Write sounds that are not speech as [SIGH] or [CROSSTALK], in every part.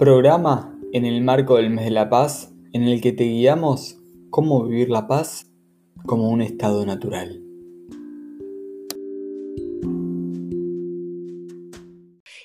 Programa en el marco del mes de la paz en el que te guiamos cómo vivir la paz como un estado natural.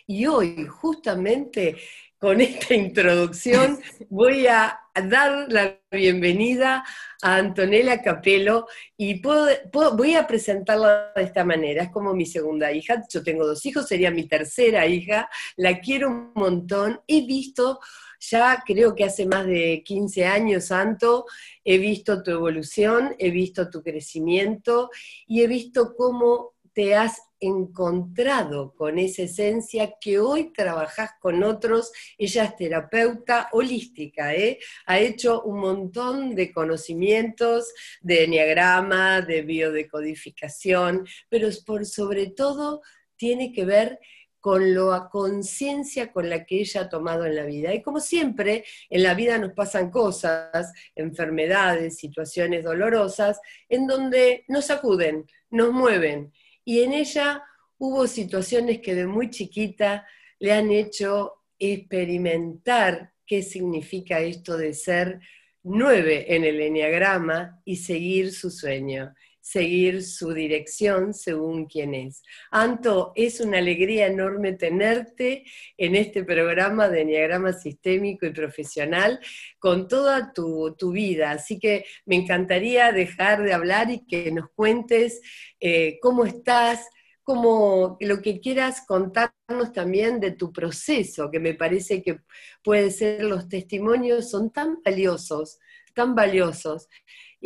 Y hoy, justamente con esta introducción, voy a dar la bienvenida a Antonella Capello y voy a presentarla de esta manera. Es como mi segunda hija, yo tengo dos hijos, sería mi tercera hija, la quiero un montón, he visto ya creo que hace más de 15 años, Santo, he visto tu evolución, he visto tu crecimiento y he visto cómo te has encontrado con esa esencia que hoy trabajas con otros. Ella es terapeuta holística, ¿eh? ha hecho un montón de conocimientos de enneagrama, de biodecodificación, pero por sobre todo tiene que ver con la conciencia con la que ella ha tomado en la vida. Y como siempre, en la vida nos pasan cosas, enfermedades, situaciones dolorosas, en donde nos sacuden, nos mueven y en ella hubo situaciones que de muy chiquita le han hecho experimentar qué significa esto de ser nueve en el enneagrama y seguir su sueño, seguir su dirección según quién es. Anto, es una alegría enorme tenerte en este programa de enneagrama sistémico y profesional con toda tu, vida. Así que me encantaría dejar de hablar y que nos cuentes eh, cómo estás, como lo que quieras contarnos también de tu proceso, que me parece que puede ser, los testimonios son tan valiosos, tan valiosos.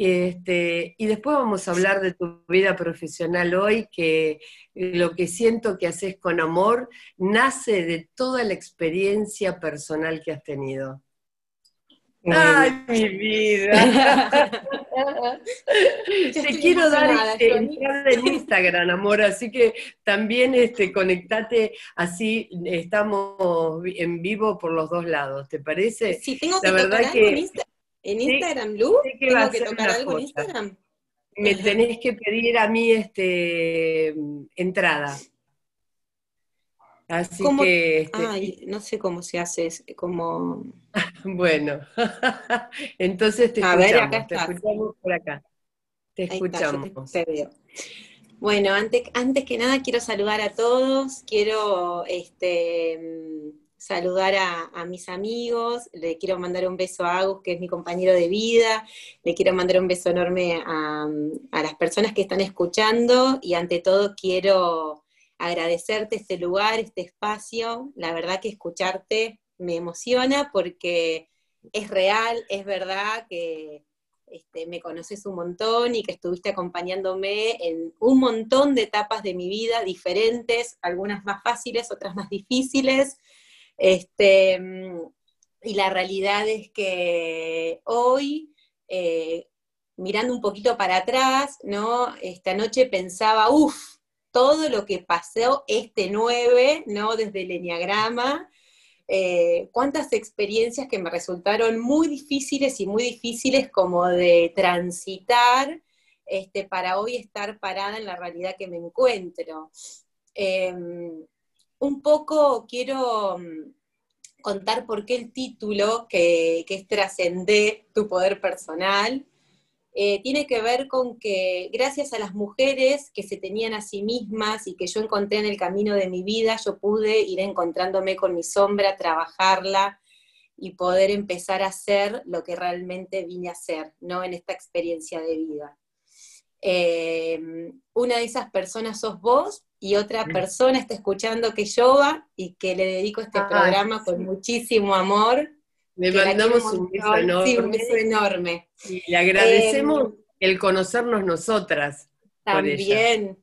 Este, y después vamos a hablar de tu vida profesional hoy, que lo que siento que haces con amor nace de toda la experiencia personal que has tenido. Ay, mi vida. [LAUGHS] Te quiero dar este, en Instagram, amor, así que también este, conectate, así estamos en vivo por los dos lados, ¿te parece? Sí, tengo que La verdad que, en, Instagram, Lu, tengo que tocar algo en Instagram. Me tenés que pedir a mí este entrada. Así que. Este, ay, no sé cómo se hace, es como. [LAUGHS] bueno, [LAUGHS] entonces te escuchamos, te escuchamos por acá. Te escuchamos. Bueno, antes, antes que nada quiero saludar a todos, quiero este, saludar a, mis amigos, le quiero mandar un beso a Agus, que es mi compañero de vida, le quiero mandar un beso enorme a, las personas que están escuchando y ante todo quiero agradecerte este lugar, este espacio. La verdad que escucharte me emociona porque es real, es verdad que este, me conoces un montón y que estuviste acompañándome en un montón de etapas de mi vida diferentes, algunas más fáciles, otras más difíciles. Este, y la realidad es que hoy, eh, mirando un poquito para atrás, ¿no? Esta noche pensaba, uff, todo lo que pasó este 9, ¿no? Desde el Enneagrama, eh, cuántas experiencias que me resultaron muy difíciles y muy difíciles como de transitar este, para hoy estar parada en la realidad que me encuentro. Em, un poco quiero mm, contar por qué el título, que, que es Trascender tu poder personal, eh, tiene que ver con que gracias a las mujeres que se tenían a sí mismas y que yo encontré en el camino de mi vida, yo pude ir encontrándome con mi sombra, trabajarla y poder empezar a hacer lo que realmente vine a hacer, ¿no? En esta experiencia de vida. Eh, una de esas personas sos vos y otra persona está escuchando que yoga y que le dedico este programa con muchísimo amor le mandamos un beso enorme. un beso enorme. Y le agradecemos em, el conocernos nosotras. También,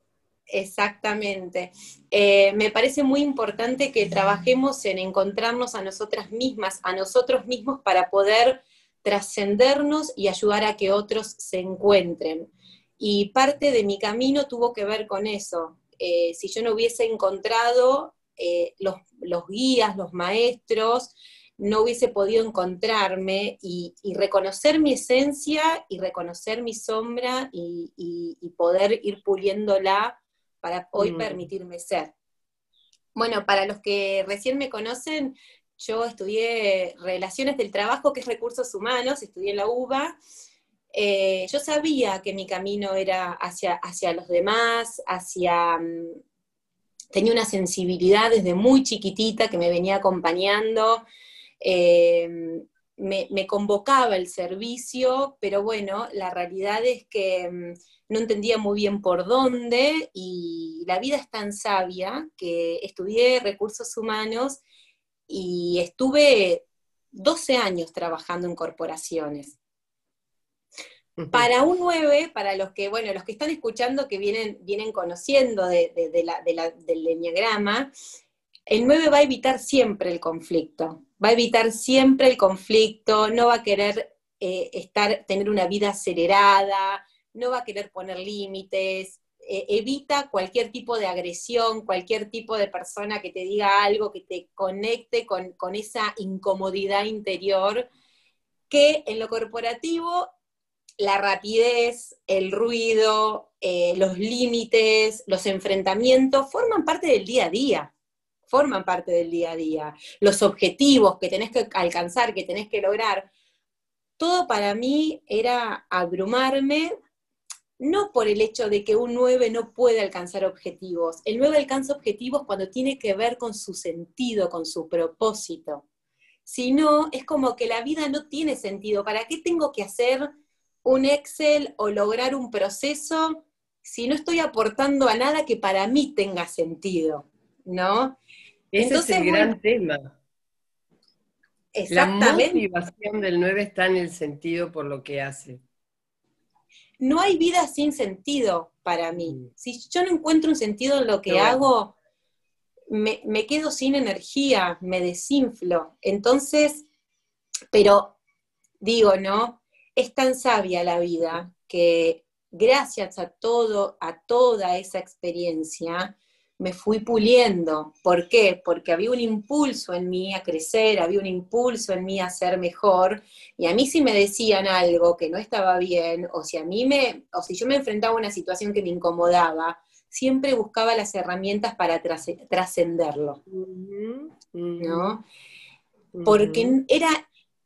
exactamente. Eh, me parece muy importante que trabajemos en encontrarnos a nosotras mismas, a nosotros mismos para poder trascendernos y ayudar a que otros se encuentren. Y parte de mi camino tuvo que ver con eso. Eh, si yo no hubiese encontrado eh, los, los guías, los maestros, no hubiese podido encontrarme y, reconocer mi esencia y reconocer mi sombra y, poder ir puliéndola para hoy mm. permitirme ser. Bueno, para los que recién me conocen, yo estudié Relaciones del Trabajo, que es Recursos Humanos, estudié en la UBA. Eh, yo sabía que mi camino era hacia, hacia los demás, hacia... Mm, tenía una sensibilidad desde muy chiquitita que me venía acompañando. Eh, me, convocaba el servicio, pero bueno, la realidad es que mm, no entendía muy bien por dónde y la vida es tan sabia que estudié recursos humanos y estuve 12 años trabajando en corporaciones. Para un 9, para los que, bueno, los que están escuchando que vienen, vienen conociendo de, del enneagrama, el 9 va a evitar siempre el conflicto, va a evitar siempre el conflicto, no va a querer eh, estar, tener una vida acelerada, no va a querer poner límites, eh, evita cualquier tipo de agresión, cualquier tipo de persona que te diga algo que te conecte con, esa incomodidad interior, que en lo corporativo la rapidez, el ruido, eh, los límites, los enfrentamientos forman parte del día a día, forman parte del día a día. Los objetivos que tenés que alcanzar, que tenés que lograr, todo para mí era abrumarme no por el hecho de que un 9 no puede alcanzar objetivos. El 9 alcanza objetivos cuando tiene que ver con su sentido, con su propósito. Si no, es como que la vida no tiene sentido. ¿Para qué tengo que hacer un Excel o lograr un proceso si no estoy aportando a nada que para mí tenga sentido? ¿No? Ese es el gran tema. La motivación del 9 está en el sentido por lo que hace no hay vida sin sentido para mí. Mm. Si yo no encuentro un sentido en lo que hago, me, quedo sin energía, me desinflo. Entonces, pero digo, ¿no? Es tan sabia la vida que gracias a todo, a toda esa experiencia, me fui puliendo. ¿Por qué? Porque había un impulso en mí a crecer, había un impulso en mí a ser mejor, y a mí si me decían algo que no estaba bien, o si a mí me, o si yo me enfrentaba a una situación que me incomodaba, siempre buscaba las herramientas para trascenderlo. ¿No? Porque era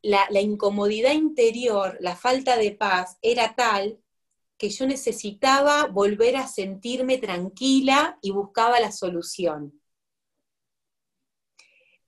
la, incomodidad interior, la falta de paz, era tal que yo necesitaba volver a sentirme tranquila y buscaba la solución.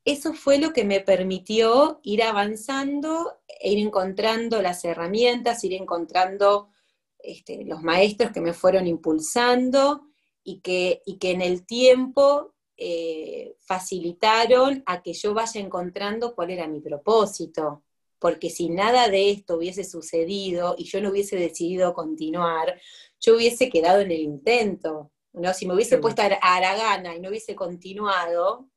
Eso fue lo que me permitió ir avanzando, ir encontrando las herramientas, ir encontrando este, los maestros que me fueron impulsando y que, y que en el tiempo eh, facilitaron a que yo vaya encontrando cuál era mi propósito porque si nada de esto hubiese sucedido y yo no hubiese decidido continuar, yo hubiese quedado en el intento, ¿no? Si me hubiese puesto a la gana y no hubiese continuado,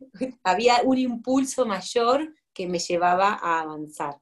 [LAUGHS] había un impulso mayor que me llevaba a avanzar.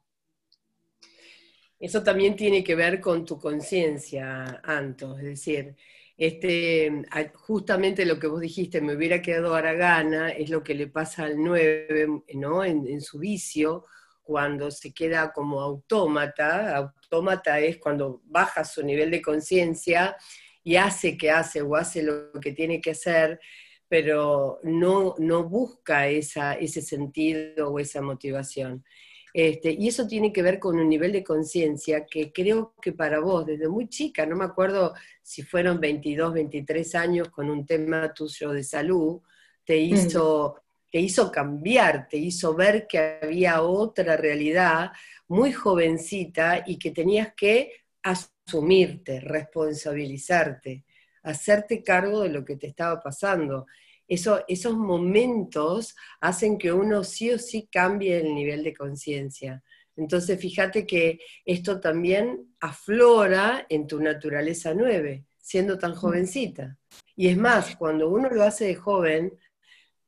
Eso también tiene que ver con tu conciencia, Anto, es decir, este, justamente lo que vos dijiste, me hubiera quedado Aragana, es lo que le pasa al 9, ¿no? En, su vicio, cuando se queda como autómata. Autómata es cuando baja su nivel de conciencia y hace que hace o hace lo que tiene que hacer, pero no, no busca esa, ese sentido o esa motivación. Este, y eso tiene que ver con un nivel de conciencia que creo que para vos, desde muy chica, no me acuerdo si fueron 22, 23 años con un tema tuyo de salud, te mm. hizo, te hizo cambiar, te hizo ver que había otra realidad muy jovencita y que tenías que asumirte, responsabilizarte, hacerte cargo de lo que te estaba pasando esos momentos hacen que uno sí o sí cambie el nivel de conciencia. Entonces, fíjate que esto también aflora en tu naturaleza nueve, siendo tan jovencita. Y es más, cuando uno lo hace de joven,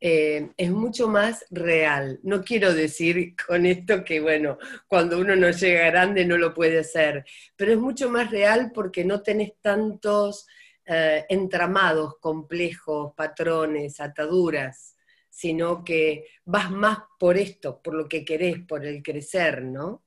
eh, es mucho más real. No quiero decir con esto que, bueno, cuando uno no llega grande no lo puede hacer, pero es mucho más real porque no tenés tantos eh, entramados complejos, patrones, ataduras, sino que vas más por esto, por lo que querés, por el crecer, ¿no?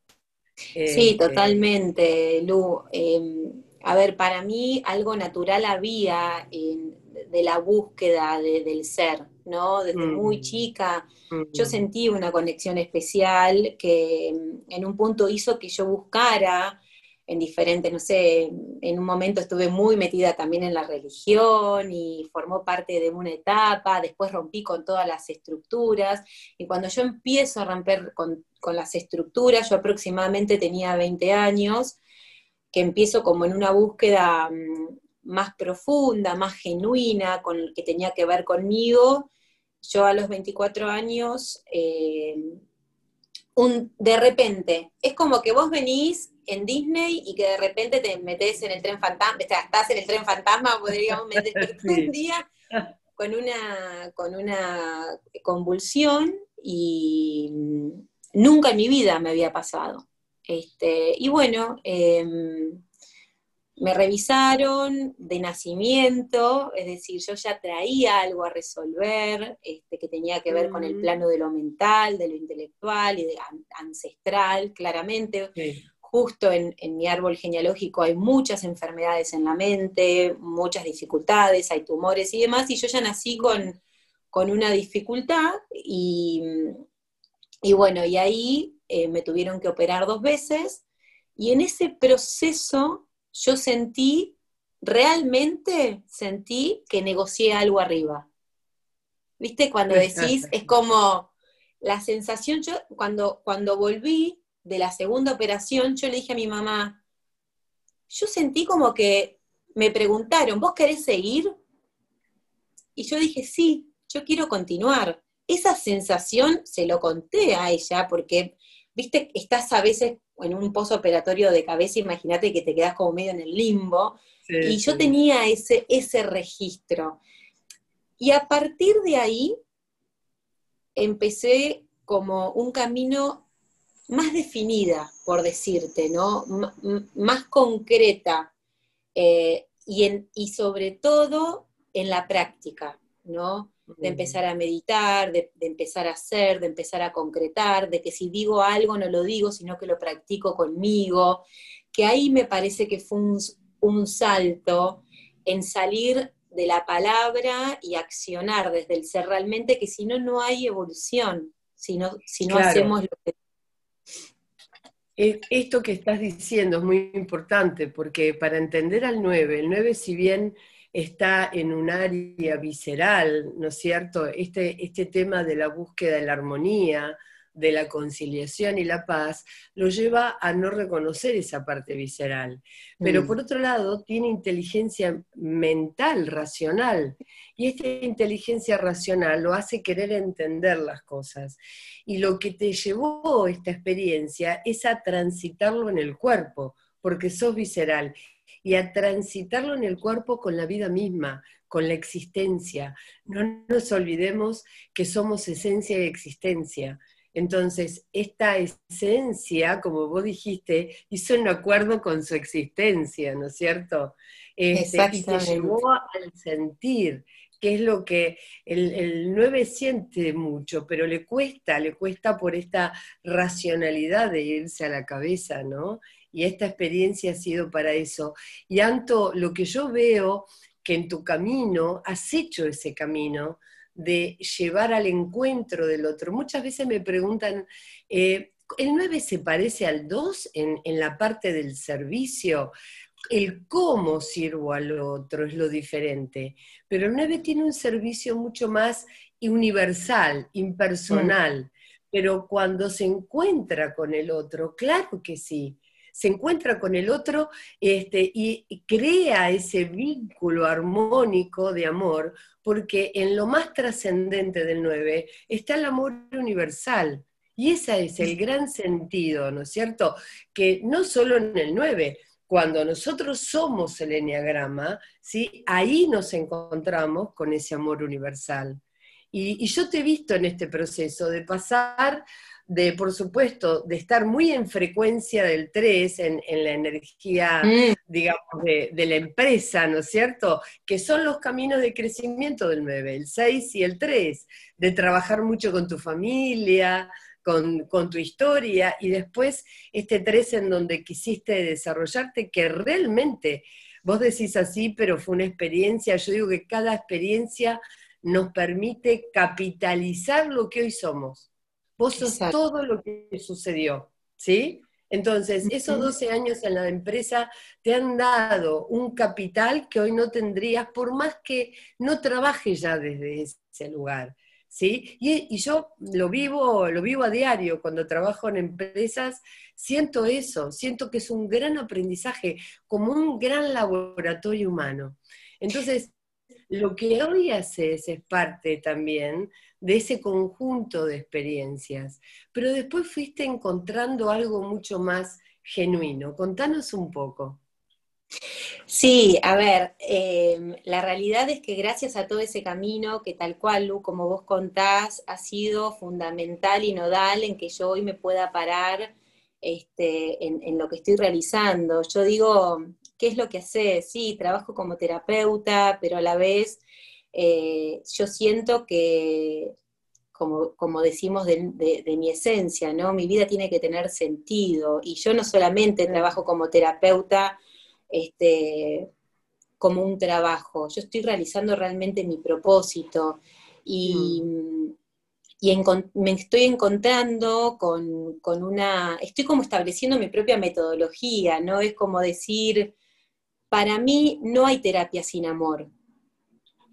sí, este, totalmente, Lu. Em, a ver, para mí algo natural había de la búsqueda del ser, ¿no? Desde muy chica yo sentí una conexión especial que mm, en un punto hizo que yo buscara en diferentes, no sé, en un momento estuve muy metida también en la religión y formó parte de una etapa, después rompí con todas las estructuras, y cuando yo empiezo a romper con, las estructuras, yo aproximadamente tenía 20 años, que empiezo como en una búsqueda mm, más profunda, más genuina, con, que tenía que ver conmigo, yo a los 24 años, eh, un, de repente, es como que vos venís en Disney y que de repente te metes en el tren fantasma, estás en el tren fantasma, podríamos meter un [LAUGHS] día con una, con una convulsión y nunca en mi vida me había pasado. Este, y bueno, em, me revisaron de nacimiento, es decir, yo ya traía algo a resolver, este, que tenía que ver con el mm. plano de lo mental, de lo intelectual y de ancestral, claramente. Justo en, mi árbol genealógico hay muchas enfermedades en la mente, muchas dificultades, hay tumores y demás, y yo ya nací con, una dificultad y, bueno, y ahí eh, me tuvieron que operar dos veces, y en ese proceso yo sentí, realmente sentí que negocié algo arriba. ¿Viste? Cuando decís, es como la sensación, yo cuando, cuando volví de la segunda operación, yo le dije a mi mamá, yo sentí como que me preguntaron, ¿vos querés seguir? Y yo dije, sí, yo quiero continuar. Esa sensación se lo conté a ella porque, viste, estás a veces en un posoperatorio de cabeza, imagínate que te quedas como medio en el limbo. y yo tenía ese, ese registro. Y a partir de ahí empecé como un camino más definida, por decirte, ¿no? más concreta eh, y, y sobre todo en la práctica, ¿no? de empezar a meditar, de, empezar a hacer, de empezar a concretar, de que si digo algo no lo digo, sino que lo practico conmigo, que ahí me parece que fue un, salto en salir de la palabra y accionar desde el ser realmente, que si no, no hay evolución, si no, si no hacemos lo que... Esto que estás diciendo es muy importante, porque para entender al 9, el 9 si bien está en un área visceral, ¿no es cierto? Este, este tema de la búsqueda de la armonía, de la conciliación y la paz, lo lleva a no reconocer esa parte visceral. Pero mm. por otro lado, tiene inteligencia mental, racional, y esta inteligencia racional lo hace querer entender las cosas. Y lo que te llevó esta experiencia es a transitarlo en el cuerpo, porque sos visceral y a transitarlo en el cuerpo con la vida misma, con la existencia. No nos olvidemos que somos esencia y existencia. Entonces, esta esencia, como vos dijiste, hizo un acuerdo con su existencia, ¿no es cierto? Este, y te llevó al sentir, que es lo que el, el 9 siente mucho, pero le cuesta, le cuesta por esta racionalidad de irse a la cabeza, ¿no? y esta experiencia ha sido para eso. Y Anto, lo que yo veo que en tu camino has hecho ese camino de llevar al encuentro del otro. Muchas veces me preguntan, eh, ¿el 9 se parece al 2 en, en la parte del servicio? el cómo sirvo al otro es lo diferente, pero el 9 tiene un servicio mucho más universal, impersonal, mm. pero cuando se encuentra con el otro, claro que sí, se encuentra con el otro este, y crea ese vínculo armónico de amor, porque en lo más trascendente del 9 está el amor universal. Y ese es el gran sentido, ¿no es cierto? Que no solo en el 9, cuando nosotros somos el enneagrama, ¿sí? ahí nos encontramos con ese amor universal. Y, y, yo te he visto en este proceso de pasar de, por supuesto, de estar muy en frecuencia del 3, en, la energía, mm. digamos, de, la empresa, ¿no es cierto? Que son los caminos de crecimiento del 9, el 6 y el 3, de trabajar mucho con tu familia, con, con, tu historia, y después este 3 en donde quisiste desarrollarte, que realmente vos decís así, pero fue una experiencia, yo digo que cada experiencia nos permite capitalizar lo que hoy somos. Vos sos todo lo que sucedió, ¿sí? Entonces, esos 12 años en la empresa te han dado un capital que hoy no tendrías, por más que no trabajes ya desde ese lugar. ¿Sí? Y, yo lo vivo, lo vivo a diario cuando trabajo en empresas, siento eso, siento que es un gran aprendizaje, como un gran laboratorio humano. Entonces, lo que hoy haces es parte también de ese conjunto de experiencias, pero después fuiste encontrando algo mucho más genuino. Contanos un poco. Sí, a ver, em, la realidad es que gracias a todo ese camino que tal cual, Lu, como vos contás, ha sido fundamental y nodal en que yo hoy me pueda parar este, en, lo que estoy realizando. Yo digo, ¿qué es lo que haces? Sí, trabajo como terapeuta, pero a la vez eh, yo siento que, como, decimos de, mi esencia, ¿no? Mi vida tiene que tener sentido. Y yo no solamente trabajo como terapeuta este, como un trabajo, yo estoy realizando realmente mi propósito y, mm. me estoy encontrando con, con, una, estoy como estableciendo mi propia metodología, ¿no? Es como decir, para mí no hay terapia sin amor.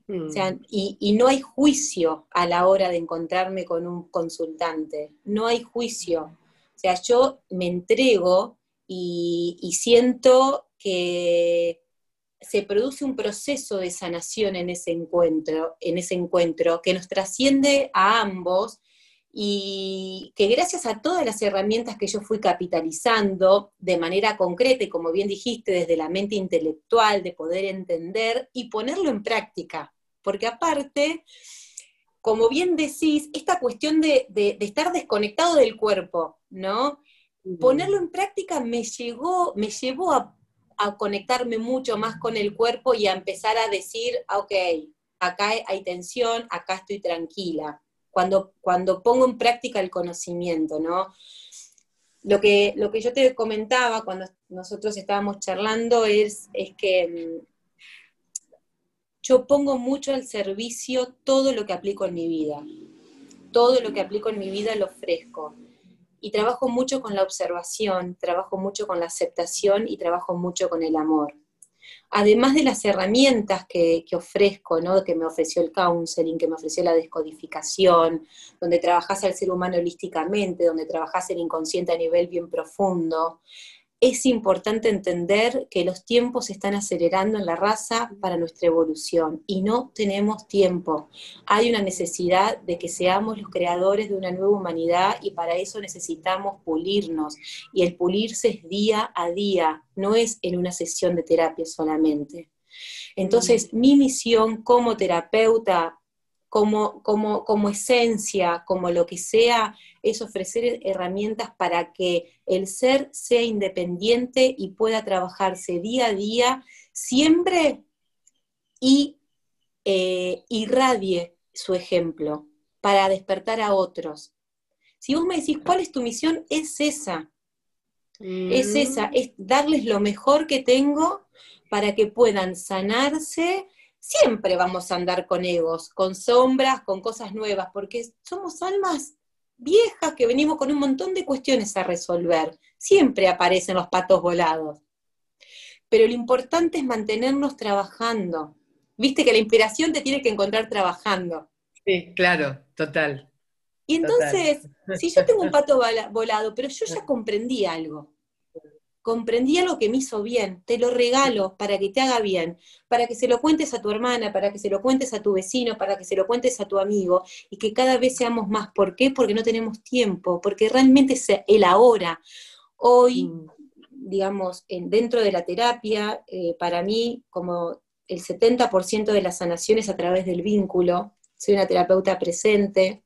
O sea, mm. y, no hay juicio a la hora de encontrarme con un consultante, no hay juicio. O sea, yo me entrego y, siento que se produce un proceso de sanación en ese encuentro, en ese encuentro que nos trasciende a ambos y que gracias a todas las herramientas que yo fui capitalizando de manera concreta y como bien dijiste, desde la mente intelectual, de poder entender y ponerlo en práctica. Porque aparte, como bien decís, esta cuestión de, estar desconectado del cuerpo, ¿no? Ponerlo en práctica me, llegó, me llevó a, conectarme mucho más con el cuerpo y a empezar a decir, ok, acá hay tensión, acá estoy tranquila cuando, cuando pongo en práctica el conocimiento, ¿no? Lo que, lo que yo te comentaba cuando nosotros estábamos charlando es, es que mm, yo pongo mucho al servicio todo lo que aplico en mi vida. Todo lo que aplico en mi vida lo ofrezco. Y trabajo mucho con la observación, trabajo mucho con la aceptación y trabajo mucho con el amor además de las herramientas que, ofrezco, ¿no? que me ofreció el counseling, que me ofreció la descodificación, donde trabajas al ser humano holísticamente, donde trabajas el inconsciente a nivel bien profundo, es importante entender que los tiempos se están acelerando en la raza para nuestra evolución y no tenemos tiempo. Hay una necesidad de que seamos los creadores de una nueva humanidad y para eso necesitamos pulirnos. Y el pulirse es día a día, no es en una sesión de terapia solamente. Entonces, mi misión como terapeuta como, como, como esencia, como lo que sea, es ofrecer herramientas para que el ser sea independiente y pueda trabajarse día a día, siempre y eh, irradie su ejemplo para despertar a otros. Si vos me decís, ¿cuál es tu misión? Es esa. Es mm. esa, es darles lo mejor que tengo para que puedan sanarse siempre vamos a andar con egos, con sombras, con cosas nuevas, porque somos almas viejas que venimos con un montón de cuestiones a resolver. Siempre aparecen los patos volados. Pero lo importante es mantenernos trabajando. Viste que la inspiración te tiene que encontrar trabajando. Sí, claro, total. Y entonces, si yo tengo un [LAUGHS] pato volado, pero yo ya comprendí algo comprendí algo que me hizo bien, te lo regalo para que te haga bien, para que se lo cuentes a tu hermana, para que se lo cuentes a tu vecino, para que se lo cuentes a tu amigo y que cada vez seamos más. ¿Por qué? Porque no tenemos tiempo, porque realmente es el ahora. Hoy, mm. digamos, en, dentro de la terapia, eh, para mí, como el 70% de la sanación es a través del vínculo, soy una terapeuta presente,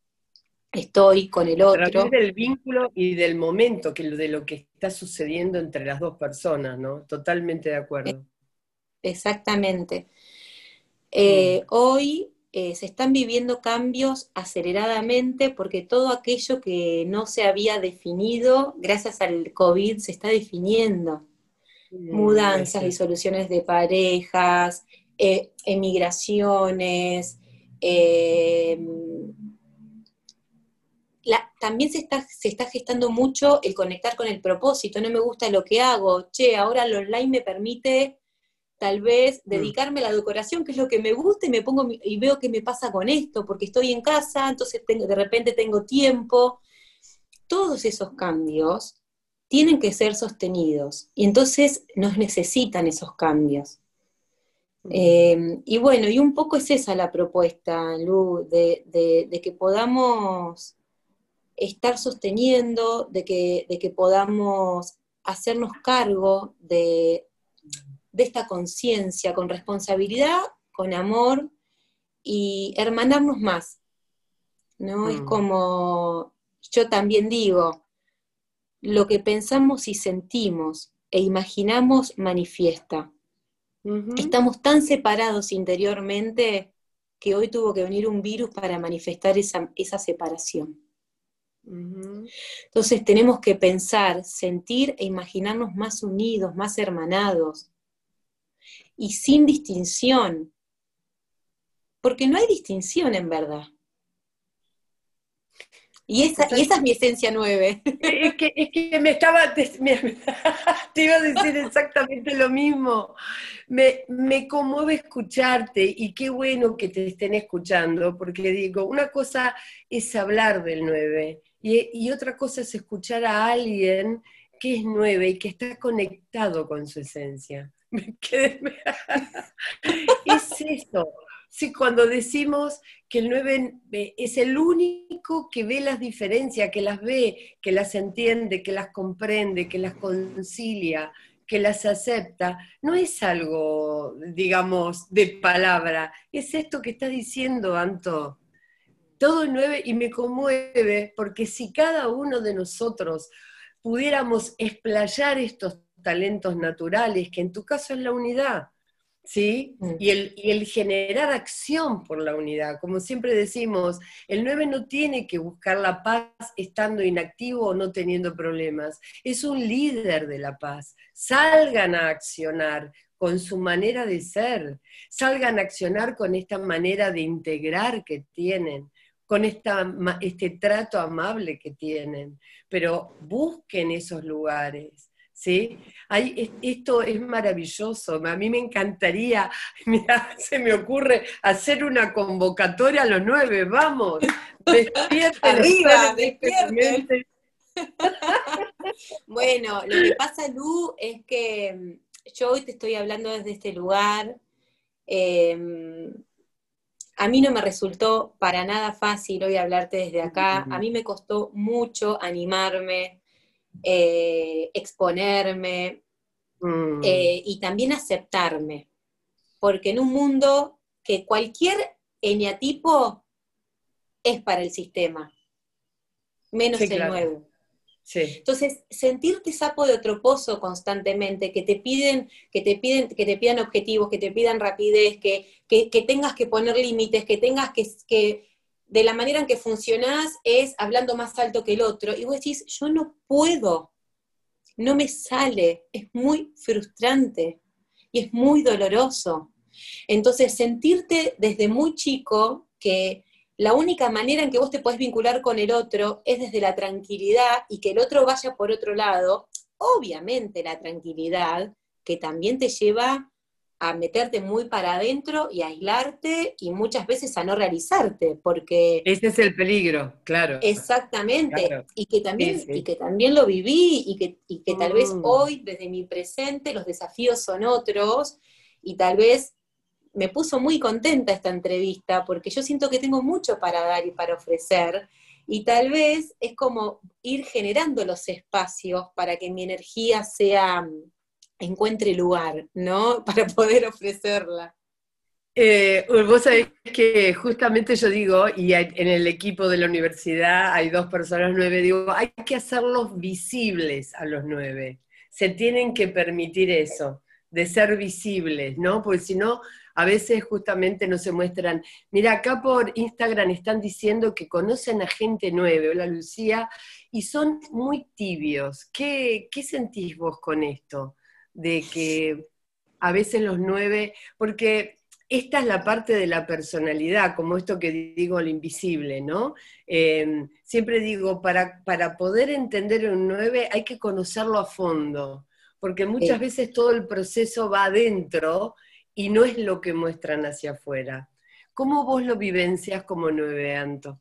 estoy con el otro. A través del vínculo y del momento, que de lo que está sucediendo entre las dos personas, ¿no? Totalmente de acuerdo. Exactamente. Eh, mm. Hoy eh, se están viviendo cambios aceleradamente porque todo aquello que no se había definido, gracias al COVID, se está definiendo. mudanzas, disoluciones de parejas, eh, emigraciones, eh, también se está, se está gestando mucho el conectar con el propósito, no me gusta lo que hago, che, ahora lo online me permite tal vez mm. dedicarme a la decoración, que es lo que me gusta, y me pongo y veo qué me pasa con esto, porque estoy en casa, entonces de repente tengo tiempo. Todos esos cambios tienen que ser sostenidos, y entonces nos necesitan esos cambios. Mm. Eh, y bueno, y un poco es esa la propuesta, Lu, de que podamos estar sosteniendo, de que, de que podamos hacernos cargo de, esta conciencia con responsabilidad, con amor y hermanarnos más. ¿no? Es mm. como, yo también digo, lo que pensamos y sentimos e imaginamos manifiesta. Estamos tan separados interiormente que hoy tuvo que venir un virus para manifestar esa, esa separación. Entonces tenemos que pensar, sentir e imaginarnos más unidos, más hermanados y sin distinción, porque no hay distinción en verdad. Y esa, y esa es mi esencia nueve. Es que, es que me estaba, [LAUGHS] te, iba a decir exactamente lo mismo. Me, me conmueve escucharte y qué bueno que te estén escuchando, porque digo, una cosa es hablar del nueve y, otra cosa es escuchar a alguien que es nueve y que está conectado con su esencia. [LAUGHS] [LAUGHS] es eso. Sí, cuando decimos que el 9 es el único que ve las diferencias, que las ve, que las entiende, que las comprende, que las concilia, que las acepta, no es algo, digamos, de palabra, es esto que está diciendo Anto. Todo nueve y me conmueve porque si cada uno de nosotros pudiéramos explayar estos talentos naturales, que en tu caso es la unidad, ¿sí? Mm. Y, el, y, el, generar acción por la unidad. Como siempre decimos, el 9 no tiene que buscar la paz estando inactivo o no teniendo problemas. Es un líder de la paz. Salgan a accionar con su manera de ser. Salgan a accionar con esta manera de integrar que tienen con esta, este trato amable que tienen, pero busquen esos lugares. ¿Sí? esto es maravilloso, a mí me encantaría, [LAUGHS] mira, se me ocurre hacer una convocatoria a los nueve, vamos, [LAUGHS] despierten. Arriba, despierten. [LAUGHS] bueno, lo que pasa, Lu, es que mm, yo hoy te estoy hablando desde este lugar, eh, a mí no me resultó para nada fácil hoy hablarte desde acá. A mí me costó mucho animarme, eh, exponerme mm. eh, y también aceptarme. Porque en un mundo que cualquier eneatipo es para el sistema, menos el nuevo. Entonces, sentirte sapo de otro pozo constantemente, que te piden, que te piden, que te pidan objetivos, que te pidan rapidez, que, que, tengas que poner límites, que tengas que, que, de la manera en que funcionás es hablando más alto que el otro. Y vos decís, yo no puedo, no me sale, es muy frustrante y es muy doloroso. Entonces, sentirte desde muy chico que la única manera en que vos te podés vincular con el otro es desde la tranquilidad y que el otro vaya por otro lado. Obviamente la tranquilidad que también te lleva a meterte muy para adentro y a aislarte y muchas veces a no realizarte, porque... Ese es el peligro, claro. Exactamente, Y, que también, y que también lo viví y que, que tal vez mm. hoy, desde mi presente, los desafíos son otros y tal vez me puso muy contenta esta entrevista porque yo siento que tengo mucho para dar y para ofrecer y tal vez es como ir generando los espacios para que mi energía sea encuentre lugar, ¿no? [LAUGHS] Para poder ofrecerla. Eh, vos sabés que justamente yo digo, y en el equipo de la universidad hay dos personas nueve, digo, hay que hacerlos visibles a los nueve. Se tienen que permitir eso, de ser visibles, ¿no? Porque si no, a veces justamente no se muestran. Mira, acá por Instagram están diciendo que conocen a gente nueva, hola Lucía, y son muy tibios. ¿Qué, qué sentís vos con esto? De que a veces los nueve, porque esta es la parte de la personalidad, como esto que digo, lo invisible, ¿no? Em, siempre digo, para, para poder entender un nueve hay que conocerlo a fondo, porque muchas veces todo el proceso va adentro y no es lo que muestran hacia afuera. ¿Cómo vos lo vivencias como nueve, Anto?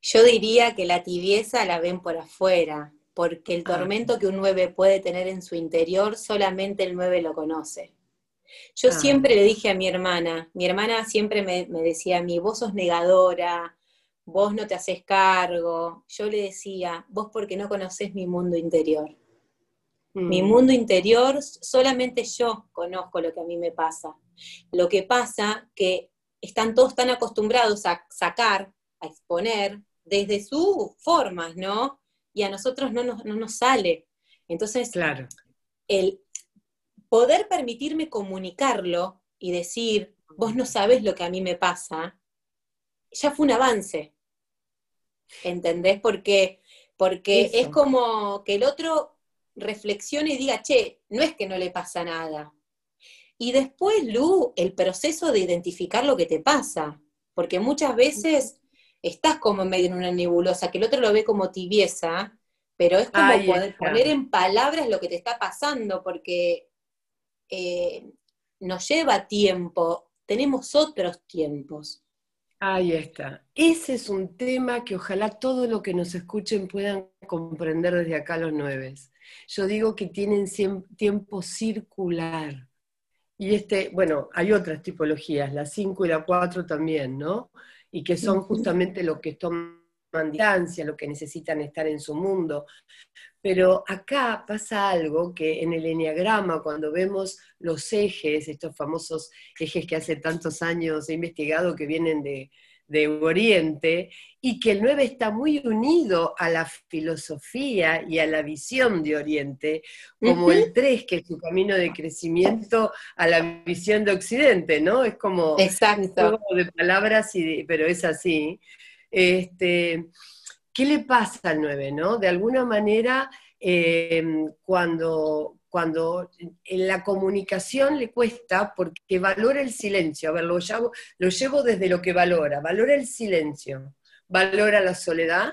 Yo diría que la tibieza la ven por afuera, porque el ah. tormento que un 9 puede tener en su interior solamente el 9 lo conoce. Yo ah. siempre le dije a mi hermana, mi hermana siempre me, decía a mí, vos sos negadora, vos no te haces cargo. Yo le decía, vos porque no conoces mi mundo interior. Mi mm. mundo interior, solamente yo conozco lo que a mí me pasa. Lo que pasa que están todos tan acostumbrados a sacar, a exponer, desde sus formas, ¿no? Y a nosotros no nos, sale. Entonces, claro. el poder permitirme comunicarlo y decir, vos no sabes lo que a mí me pasa, ya fue un avance. ¿Entendés? Porque, porque es como que el otro reflexione y diga, che, no es que no le pasa nada. Y después, Lu, el proceso de identificar lo que te pasa, porque muchas veces estás como medio en una nebulosa, que el otro lo ve como tibieza, pero es como poder poner en palabras lo que te está pasando, porque eh, nos lleva tiempo, tenemos otros tiempos. Ahí está. Ese es un tema que ojalá todo lo que nos escuchen puedan comprender desde acá los nueve. Yo digo que tienen tiempo circular. Y este, bueno, hay otras tipologías, la 5 y la 4 también, ¿no? Y que son justamente los que toman distancia, los que necesitan estar en su mundo. Pero acá pasa algo que en el enneagrama, cuando vemos los ejes, estos famosos ejes que hace tantos años he investigado que vienen de, de Oriente, y que el 9 está muy unido a la filosofía y a la visión de Oriente, como el 3, que es su camino de crecimiento a la visión de Occidente, ¿no? Es como Exacto. un de palabras, y pero es así. Este, ¿Qué le pasa al 9, no? De alguna manera, eh, cuando, cuando en la comunicación le cuesta porque valora el silencio. A ver, lo llevo, lo llevo desde lo que valora. Valora el silencio, valora la soledad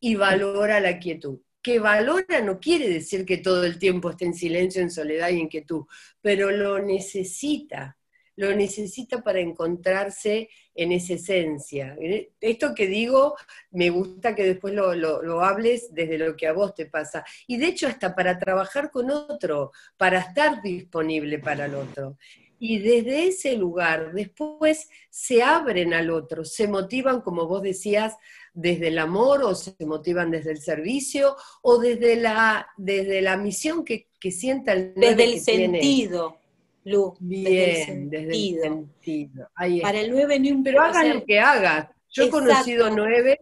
y valora la quietud. Que valora no quiere decir que todo el tiempo esté en silencio, en soledad y en quietud, pero lo necesita lo necesita para encontrarse en esa esencia. Esto que digo, me gusta que después lo, hables desde lo que a vos te pasa. Y de hecho, hasta para trabajar con otro, para estar disponible para el otro. Y desde ese lugar, después se abren al otro, se motivan, como vos decías, desde el amor o se motivan desde el servicio o desde la, desde la misión que, sienta el Desde el sentido. Lu, Bien, desde el sentido. Para el 9 no Pero hagan lo que hagas. Yo he conocido nueve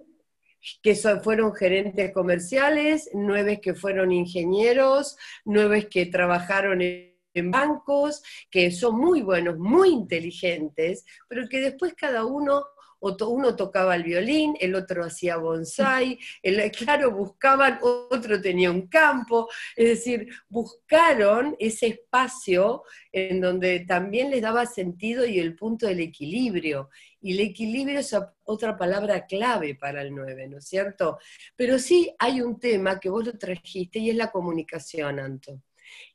que fueron gerentes comerciales, nueve que fueron ingenieros, nueve que trabajaron en bancos, que son muy buenos, muy inteligentes, pero que después cada uno uno tocaba el violín, el otro hacía bonsai, el, claro, buscaban, otro tenía un campo, es decir, buscaron ese espacio en donde también les daba sentido y el punto del equilibrio. Y el equilibrio es otra palabra clave para el 9, ¿no es cierto? Pero sí hay un tema que vos lo trajiste y es la comunicación, Anto.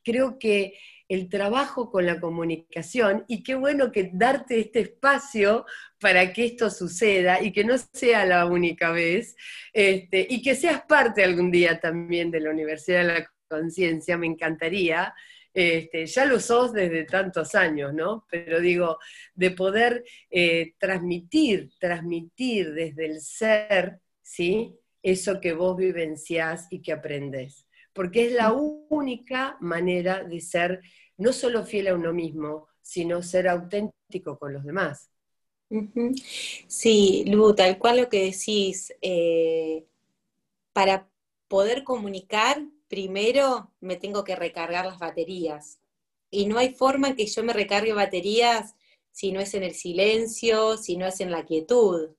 Creo que el trabajo con la comunicación y qué bueno que darte este espacio para que esto suceda y que no sea la única vez este, y que seas parte algún día también de la Universidad de la Conciencia, me encantaría. Este, ya lo sos desde tantos años, ¿no? Pero digo, de poder eh, transmitir, transmitir desde el ser, ¿sí? Eso que vos vivenciás y que aprendés. Porque es la única manera de ser no solo fiel a uno mismo, sino ser auténtico con los demás. Sí, Lu, tal cual lo que decís, eh, para poder comunicar, primero me tengo que recargar las baterías. Y no hay forma en que yo me recargue baterías si no es en el silencio, si no es en la quietud.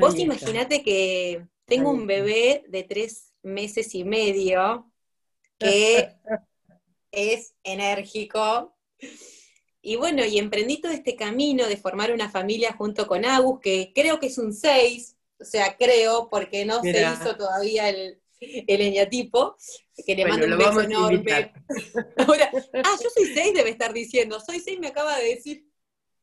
Vos imaginate que tengo un bebé de tres meses y medio que [LAUGHS] es enérgico. Y bueno, y emprendí todo este camino de formar una familia junto con Agus, que creo que es un 6, o sea, creo, porque no se hizo todavía el, el que le mando un beso enorme. [LAUGHS] Ahora, ah, yo soy 6, debe estar diciendo, soy 6, me acaba de decir.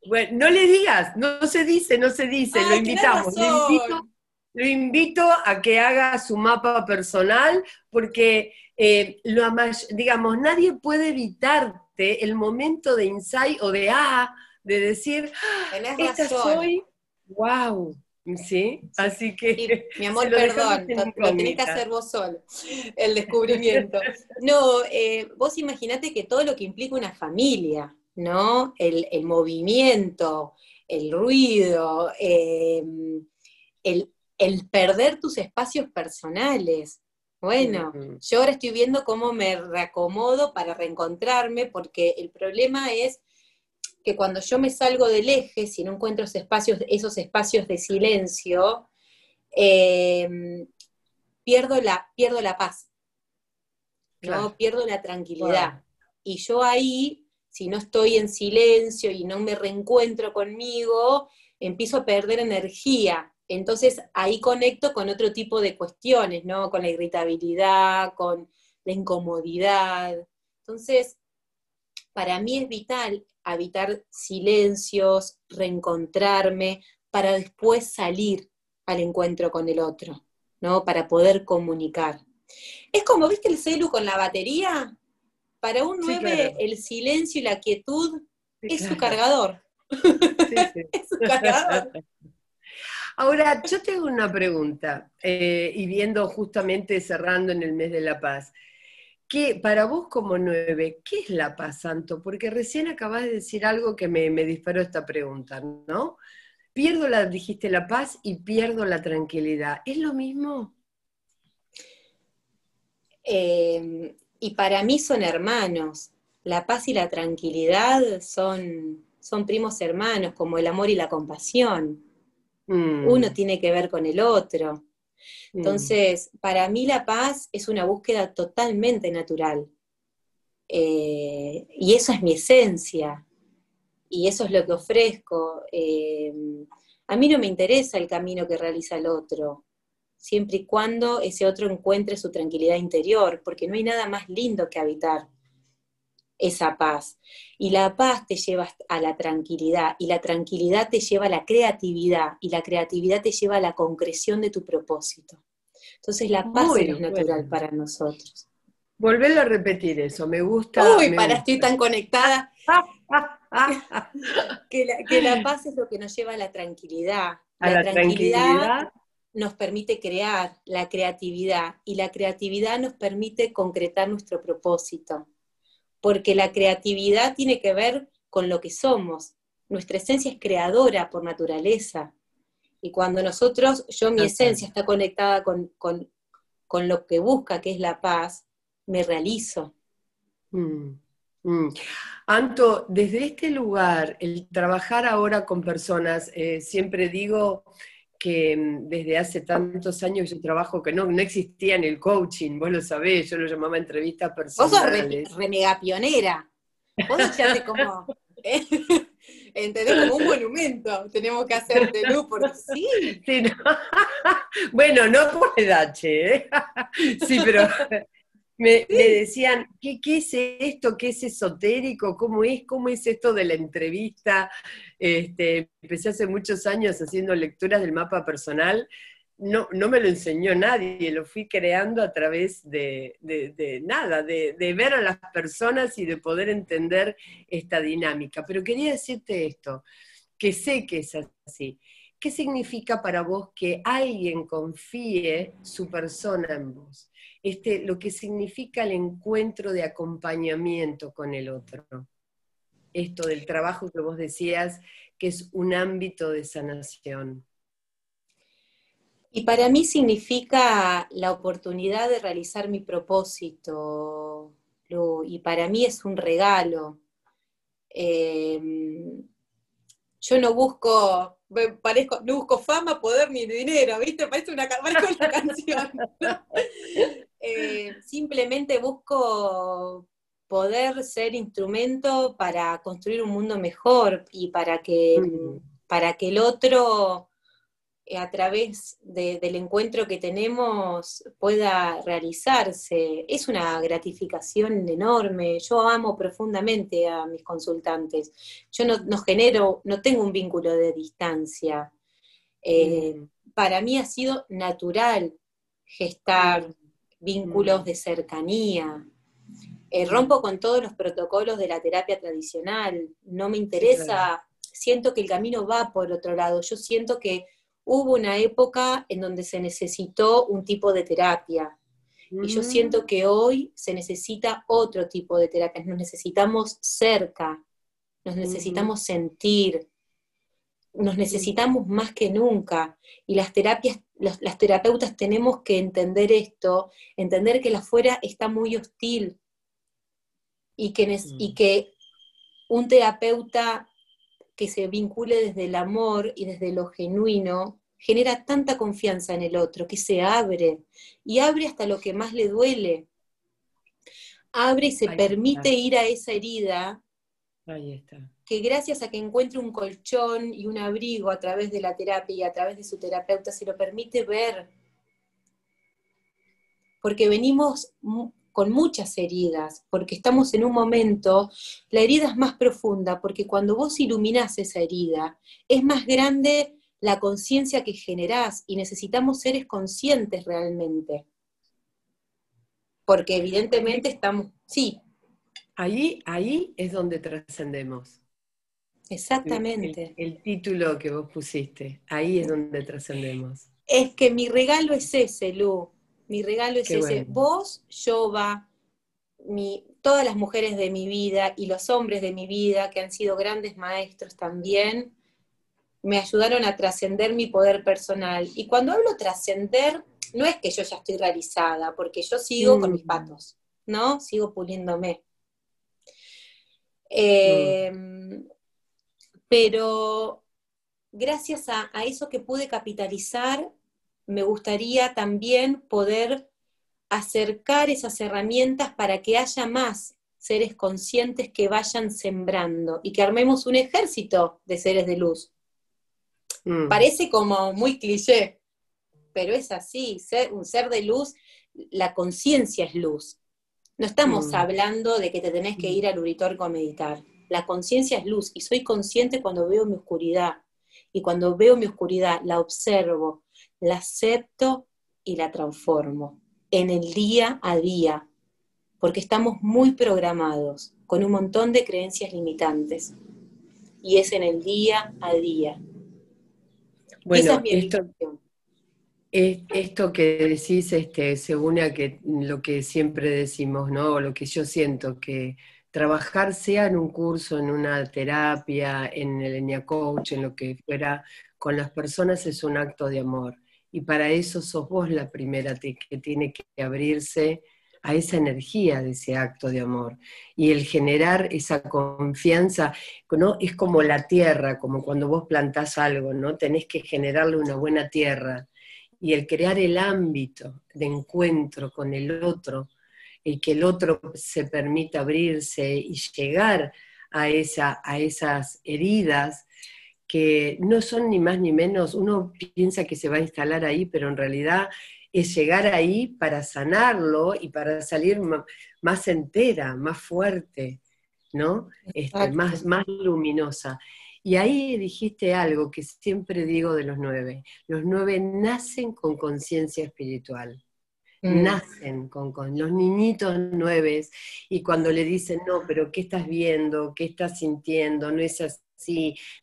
Bueno, no le digas, no se dice, no se dice, lo invitamos, lo invito, lo invito, a que haga su mapa personal, porque eh, lo, digamos, nadie puede evitarte el momento de insight o de ah, de decir, ah, esta soy, wow, ¿Sí? Así que. mi amor, [LAUGHS] perdón, lo, tenés que hacer vos solo, el descubrimiento. No, eh, vos imaginate que todo lo que implica una familia, ¿no? El, movimiento, el ruido, em, el, el, perder tus espacios personales. Bueno, yo ahora estoy viendo cómo me reacomodo para reencontrarme, porque el problema es que cuando yo me salgo del eje, si no encuentro esos espacios, esos espacios de silencio, em, pierdo, la, pierdo la paz, ¿no? Pierdo la tranquilidad. Y yo ahí, si no estoy en silencio y no me reencuentro conmigo, empiezo a perder energía. Entonces ahí conecto con otro tipo de cuestiones, ¿no? Con la irritabilidad, con la incomodidad. Entonces, para mí es vital habitar silencios, reencontrarme, para después salir al encuentro con el otro, ¿no? Para poder comunicar. Es como, ¿viste el celu con la batería? Para un 9, el silencio y la quietud [LAUGHS] es su cargador. es su cargador. Ahora, yo tengo una pregunta, eh, y viendo justamente cerrando en el mes de la paz para vos como nueve, ¿qué es la paz, Santo? Porque recién acabas de decir algo que me, disparó esta pregunta, ¿no? Pierdo la, dijiste la paz y pierdo la tranquilidad. ¿Es lo mismo? Em, y para mí son hermanos. La paz y la tranquilidad son, son primos hermanos, como el amor y la compasión. Mm. Uno tiene que ver con el otro. Mm. Entonces, para mí la paz es una búsqueda totalmente natural. Eh, y eso es mi esencia. Y eso es lo que ofrezco. Eh, a mí no me interesa el camino que realiza el otro, siempre y cuando ese otro encuentre su tranquilidad interior, porque no hay nada más lindo que habitar esa paz. Y la paz te lleva a la tranquilidad, y la tranquilidad te lleva a la creatividad, y la creatividad te lleva a la concreción de tu propósito. Entonces la paz es natural para nosotros. Volverlo a repetir eso, me gusta. Uy, para estoy tan conectada. [LAUGHS] que, la, paz es lo que nos lleva a la tranquilidad. la, tranquilidad nos permite crear la creatividad y la creatividad nos permite concretar nuestro propósito porque la creatividad tiene que ver con lo que somos. Nuestra esencia es creadora por naturaleza. Y cuando nosotros, yo mi esencia está conectada con, lo que busca, que es la paz, me realizo. Mm, mm. Anto, desde este lugar, el trabajar ahora con personas, eh, siempre digo que mm, desde hace tantos años yo trabajo que no, no existía en el coaching, vos lo sabés, yo lo llamaba entrevistas personales. Vos sos renega pionera. Vos ya como, [LAUGHS] ¿eh? ¿entendés? Como un monumento, tenemos que hacerte luz, porque sí. sí [LAUGHS] bueno, no por edad, ¿eh? [LAUGHS] sí, pero me, decían, ¿qué, es esto? ¿Qué es esotérico? ¿Cómo es? ¿Cómo es esto de la entrevista? Este, empecé hace muchos años haciendo lecturas del mapa personal. No, no me lo enseñó nadie, lo fui creando a través de, nada, de, de, ver a las personas y de poder entender esta dinámica. Pero quería decirte esto, que sé que es así. ¿Qué significa para vos que alguien confíe su persona en vos? Este, lo que significa el encuentro de acompañamiento con el otro. Esto del trabajo que vos decías, que es un ámbito de sanación. Y para mí significa la oportunidad de realizar mi propósito, y para mí es un regalo. Em, yo no busco, parezco, no busco fama, poder ni dinero, ¿viste? Parece una, una [LAUGHS] canción. Eh, simplemente busco poder ser instrumento para construir un mundo mejor y para que, Mm. para que el otro, a través de- del encuentro que tenemos, pueda realizarse. Es una gratificación enorme. Yo amo profundamente a mis consultantes. Yo no, no genero, no tengo un vínculo de distancia. Eh, Mm. para mí ha sido natural gestar vínculos Mm. de cercanía. Eh, rompo con todos los protocolos de la terapia tradicional. No me interesa, claro. siento que el camino va por otro lado. Yo siento que hubo una época en donde se necesitó un tipo de terapia. Y yo Mm. siento que hoy se necesita otro tipo de terapia. Nos necesitamos cerca, nos necesitamos sentir, nos necesitamos más que nunca. Y las terapias, los- las terapeutas tenemos que entender esto, entender que la afuera está muy hostil y que, y Mm. que un terapeuta que se vincule desde el amor y desde lo genuino genera tanta confianza en el otro que se abre y abre hasta lo que más le duele. Abre y se Ahí permite está. ir a esa herida Ahí está. que gracias a que encuentre un colchón y un abrigo a través de la terapia y a través de su terapeuta se lo permite ver. Porque venimos con muchas heridas, porque estamos en un momento, la herida es más profunda, porque cuando vos iluminás esa herida, es más grande la conciencia que generás y necesitamos seres conscientes realmente. Porque evidentemente estamos, sí, Ahí, ahí es donde trascendemos. El, exactamente. el- el título que vos pusiste, ahí es donde trascendemos. Es que mi regalo es ese, Lu. Mi regalo es Qué ese. bueno. Vos, Yoba, mi, todas las mujeres de mi vida y los hombres de mi vida, que han sido grandes maestros también, me ayudaron a trascender mi poder personal. Y cuando hablo trascender, no es que yo ya estoy realizada, porque yo sigo con mis Mm. patos, ¿no? Sigo puliéndome. Eh, Pero gracias a, a eso que pude capitalizar, me gustaría también poder acercar esas herramientas para que haya más seres conscientes que vayan sembrando y que armemos un ejército de seres de luz. Mm. Parece como muy cliché, pero es así, ser, un ser de luz, la conciencia es luz. No estamos Mm. hablando de que te tenés que ir al uritorco a meditar. La conciencia es luz y soy consciente cuando veo mi oscuridad. Y cuando veo mi oscuridad, la observo, la acepto y la transformo en el día a día, porque estamos muy programados con un montón de creencias limitantes. Y es en el día a día. Esa Bueno, es esto, esto que decís este, se une a que, lo que siempre decimos, ¿no? O lo que yo siento, que trabajar sea en un curso, en una terapia, en el Enya Coach, en lo que fuera, con las personas es un acto de amor. Y para eso sos vos la primera que tiene que abrirse a esa energía de ese acto de amor. Y el generar esa confianza, ¿no? Es como la tierra, como cuando vos plantás algo, ¿no? Tenés que generarle una buena tierra. Y el crear el ámbito de encuentro con el otro, y que el otro se permita abrirse y llegar a, esa, a esas heridas que no son ni más ni menos, uno piensa que se va a instalar ahí, pero en realidad es llegar ahí para sanarlo y para salir más entera, más fuerte, ¿no? Este, más, más luminosa. Y ahí dijiste algo que siempre digo de los nueve. Los nueve nacen con conciencia espiritual Mm. nacen con, con los niñitos nueves y cuando le dicen, no, pero ¿qué estás viendo? ¿Qué estás sintiendo? No es así,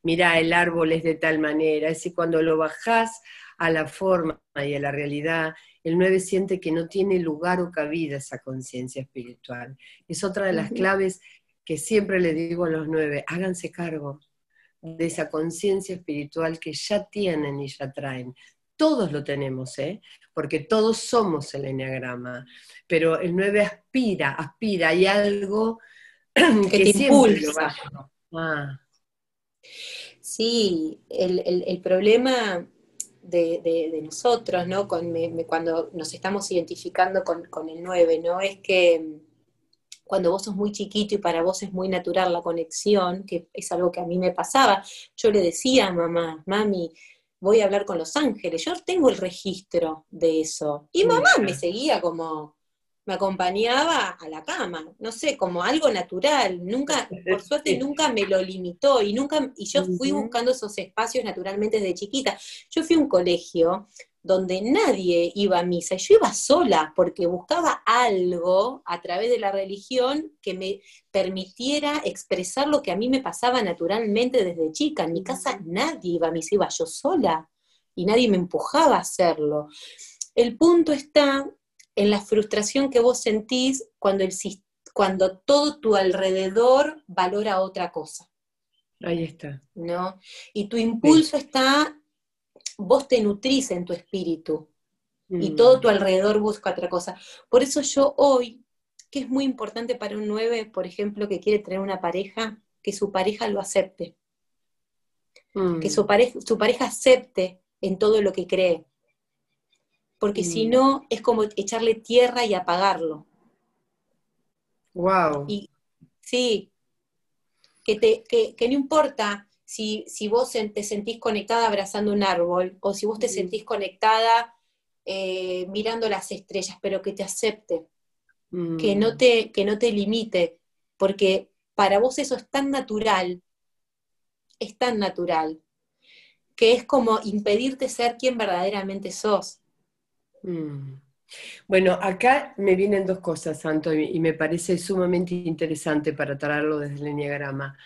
mira, el árbol es de tal manera, es y cuando lo bajás a la forma y a la realidad, el nueve siente que no tiene lugar o cabida esa conciencia espiritual. Es otra de las claves que siempre le digo a los nueve, háganse cargo de esa conciencia espiritual que ya tienen y ya traen. Todos lo tenemos, ¿eh? porque todos somos el enneagrama, pero el 9 aspira, aspira, hay algo [CLEARS THROAT] que, Que te siempre lo impulsa. va Ah, Sí, el, el- el problema de, de- de nosotros, ¿no? Con, me- me- cuando nos estamos identificando con, con el 9, ¿no? Es que cuando vos sos muy chiquito y para vos es muy natural la conexión, que es algo que a mí me pasaba, yo le decía a mamá, mami, voy a hablar con los ángeles, yo tengo el registro de eso. Y mamá me seguía como, me acompañaba a la cama, no sé, como algo natural, nunca, por suerte nunca me lo limitó y nunca, y yo fui buscando esos espacios naturalmente desde chiquita. Yo fui a un colegio donde nadie iba a misa, yo iba sola porque buscaba algo a través de la religión que me permitiera expresar lo que a mí me pasaba naturalmente desde chica. En mi casa nadie iba a misa, iba yo sola y nadie me empujaba a hacerlo. El punto está en la frustración que vos sentís cuando, el, cuando todo tu alrededor valora otra cosa. Ahí está. ¿No? Y tu impulso está, vos te nutrís en tu espíritu y mm. todo tu alrededor busca otra cosa. Por eso yo hoy, que es muy importante para un 9, por ejemplo, que quiere tener una pareja, que su pareja lo acepte. Que mm. su pareja, su pareja acepte en todo lo que cree porque si mm. no es como echarle tierra y apagarlo. Wow. Y sí, que, te, que, no importa si, si, vos te sentís conectada abrazando un árbol o si vos te mm. sentís conectada eh, mirando las estrellas, pero que te acepte, que, no mm. te, que no te limite, porque para vos eso es tan natural, es tan natural, que es como impedirte ser quien verdaderamente sos. Mm. Bueno, acá me vienen dos cosas, Santo, y me parece sumamente interesante para traerlo desde el Enneagrama.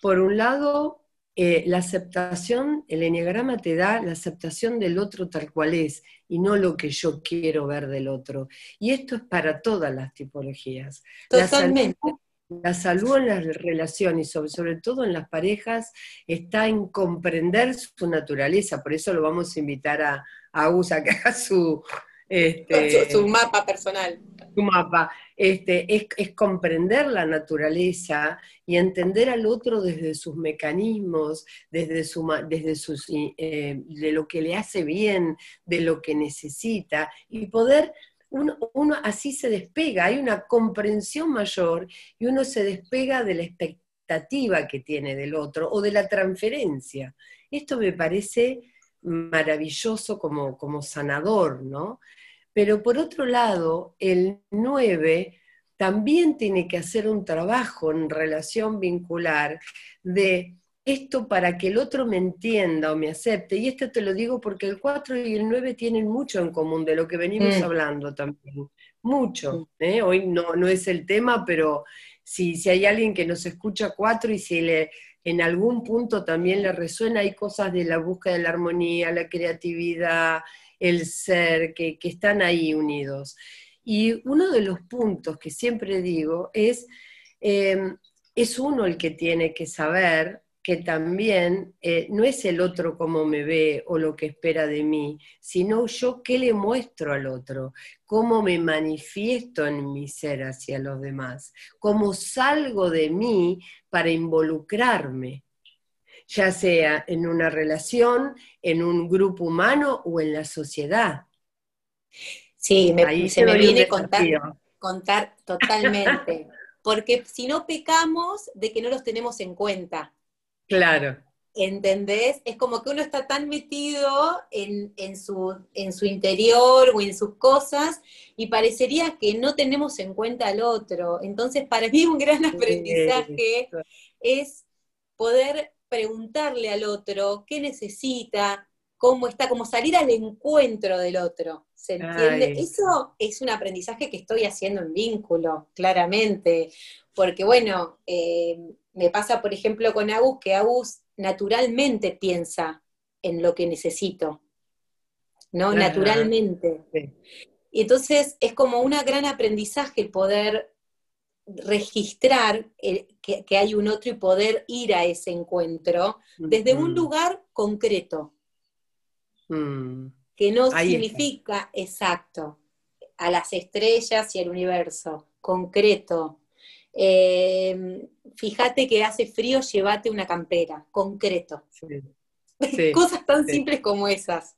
Por un lado, eh, la aceptación, el Enneagrama te da la aceptación del otro tal cual es y no lo que yo quiero ver del otro. Y esto es para todas las tipologías. Totalmente. La salud, en las relaciones, sobre, sobre todo en las parejas, está en comprender su naturaleza. Por eso lo vamos a invitar a, a USA que haga su, este, su, mapa personal. Su mapa. Este, es, comprender la naturaleza y entender al otro desde sus mecanismos, desde, su, desde sus, eh, de lo que le hace bien, de lo que necesita, y poder uno, uno, así se despega, hay una comprensión mayor y uno se despega de la expectativa que tiene del otro o de la transferencia. Esto me parece maravilloso como, como sanador, ¿no? Pero por otro lado, el 9 también tiene que hacer un trabajo en relación vincular de esto para que el otro me entienda o me acepte. Y esto te lo digo porque el 4 y el 9 tienen mucho en común de lo que venimos mm. hablando también. Mucho. ¿eh? Hoy no, no es el tema, pero si, si hay alguien que nos escucha 4 y si le en algún punto también le resuena, hay cosas de la búsqueda de la armonía, la creatividad, el ser, que, están ahí unidos. Y uno de los puntos que siempre digo es, eh, es uno el que tiene que saber que también eh, no es el otro como me ve o lo que espera de mí, sino yo qué le muestro al otro, cómo me manifiesto en mi ser hacia los demás, cómo salgo de mí para involucrarme, ya sea en una relación, en un grupo humano o en la sociedad. Sí, me, se me viene contar, contar totalmente, porque si no pecamos de que no los tenemos en cuenta. Claro. ¿Entendés? Es como que uno está tan metido en, su, en su interior o en sus cosas y parecería que no tenemos en cuenta al otro. Entonces, para mí un gran aprendizaje es poder preguntarle al otro qué necesita, cómo está, como salir al encuentro del otro. ¿Se entiende? Eso es un aprendizaje que estoy haciendo en vínculo, claramente. Porque, bueno, eh, me pasa, por ejemplo, con Agus, que Agus naturalmente piensa en lo que necesito, ¿no? Naturalmente. Y entonces es como un gran aprendizaje el poder registrar que, hay un otro y poder ir a ese encuentro desde un lugar concreto. Mm. Que no significa exacto a las estrellas y al universo, concreto, eh, fíjate que hace frío, llévate una campera, concreto. [LAUGHS] Cosas tan simples como esas.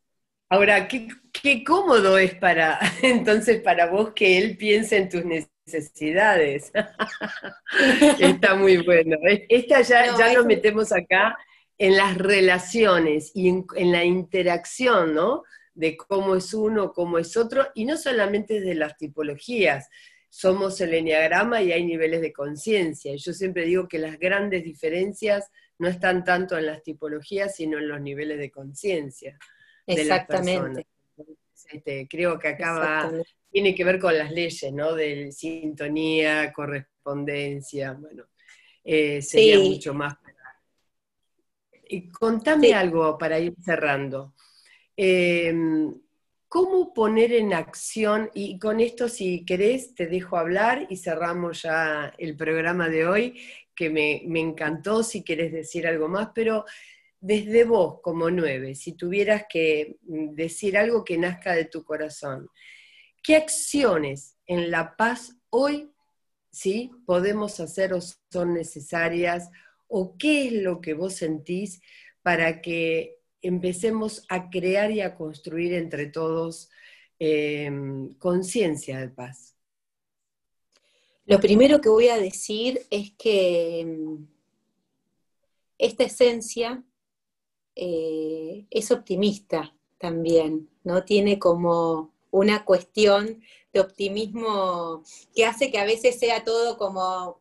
Ahora, ¿qué, cómodo es para [LAUGHS] entonces para vos que él piense en tus necesidades. [LAUGHS] Está muy bueno. Esta ya, ya nos metemos acá en las relaciones y en, la interacción, ¿no? De cómo es uno, cómo es otro, y no solamente de las tipologías. Somos el enneagrama y hay niveles de conciencia. Yo siempre digo que las grandes diferencias no están tanto en las tipologías, sino en los niveles de conciencia. Exactamente. Este, creo que acá tiene que ver con las leyes, ¿no? De sintonía, correspondencia, bueno, eh, sería mucho más. Y contame algo para ir cerrando. Em, ¿Cómo poner en acción, y con esto si querés te dejo hablar y cerramos ya el programa de hoy, que me, me encantó si querés decir algo más, pero desde vos como nueve, si tuvieras que mm, decir algo que nazca de tu corazón, ¿qué acciones en la paz hoy ¿sí? podemos hacer o son necesarias? ¿O qué es lo que vos sentís para que empecemos a crear y a construir entre todos em, conciencia de paz? Lo primero que voy a decir es que em, esta esencia eh, es optimista también, ¿no? Tiene como una cuestión de optimismo que hace que a veces sea todo como,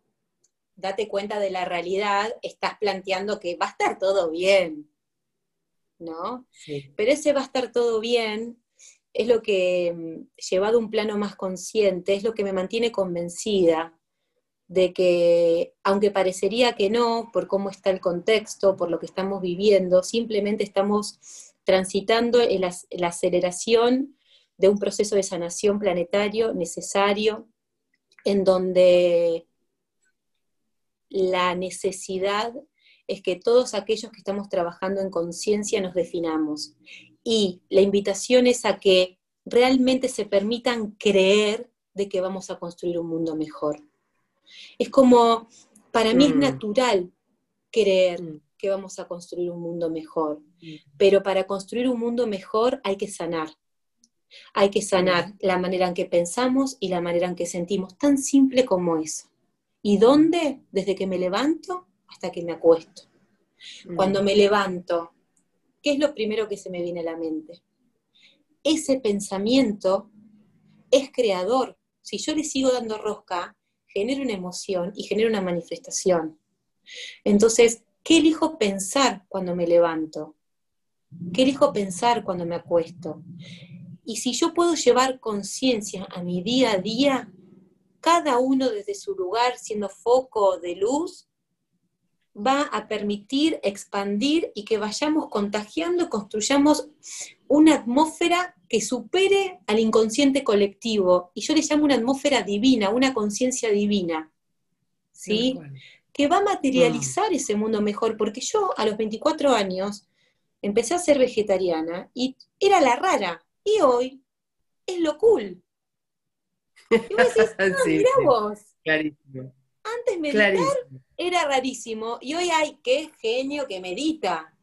date cuenta de la realidad, estás planteando que va a estar todo bien, ¿no? Pero ese va a estar todo bien es lo que, mm, llevado a un plano más consciente, es lo que me mantiene convencida de que, aunque parecería que no, por cómo está el contexto, por lo que estamos viviendo, simplemente estamos transitando la aceleración de un proceso de sanación planetario necesario, en donde la necesidad es que todos aquellos que estamos trabajando en conciencia nos definamos. Y la invitación es a que realmente se permitan creer de que vamos a construir un mundo mejor. Es como, para mí es mm. natural creer mm. que vamos a construir un mundo mejor, mm. pero para construir un mundo mejor hay que sanar. Hay que sanar la manera en que pensamos y la manera en que sentimos, tan simple como eso. ¿Y dónde? Desde que me levanto hasta que me acuesto. Cuando me levanto, ¿qué es lo primero que se me viene a la mente? Ese pensamiento es creador. Si yo le sigo dando rosca, genera una emoción y genera una manifestación. Entonces, ¿qué elijo pensar cuando me levanto? ¿Qué elijo pensar cuando me acuesto? Y si yo puedo llevar conciencia a mi día a día, cada uno desde su lugar, siendo foco de luz, va a permitir expandir y que vayamos contagiando, construyamos una atmósfera que supere al inconsciente colectivo. Y yo le llamo una atmósfera divina, una conciencia divina. ¿Sí? Que va a materializar ah. ese mundo mejor, porque yo a los 24 años empecé a ser vegetariana y era la rara, y hoy es lo cool. Y vos decís, [LAUGHS] ah, vos. Clarísimo. Antes meditar era rarísimo y hoy hay qué genio que medita.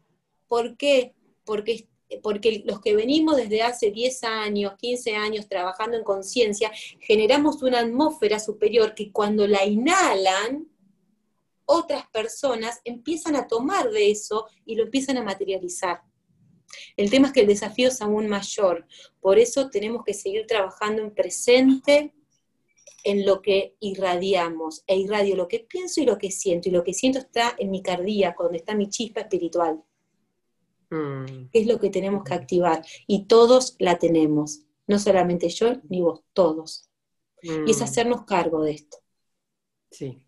¿Por qué? Porque, porque los que venimos desde hace 10 años, 15 años trabajando en conciencia, generamos una atmósfera superior que cuando la inhalan, otras personas empiezan a tomar de eso y lo empiezan a materializar. El tema es que el desafío es aún mayor, por eso tenemos que seguir trabajando en presente, en lo que irradiamos, e irradio lo que pienso y lo que siento, y lo que siento está en mi cardíaco, donde está mi chispa espiritual. Mm. es lo que tenemos que activar? Y todos la tenemos, no solamente yo ni vos, todos. Y es mm. hacernos cargo de esto. Sí.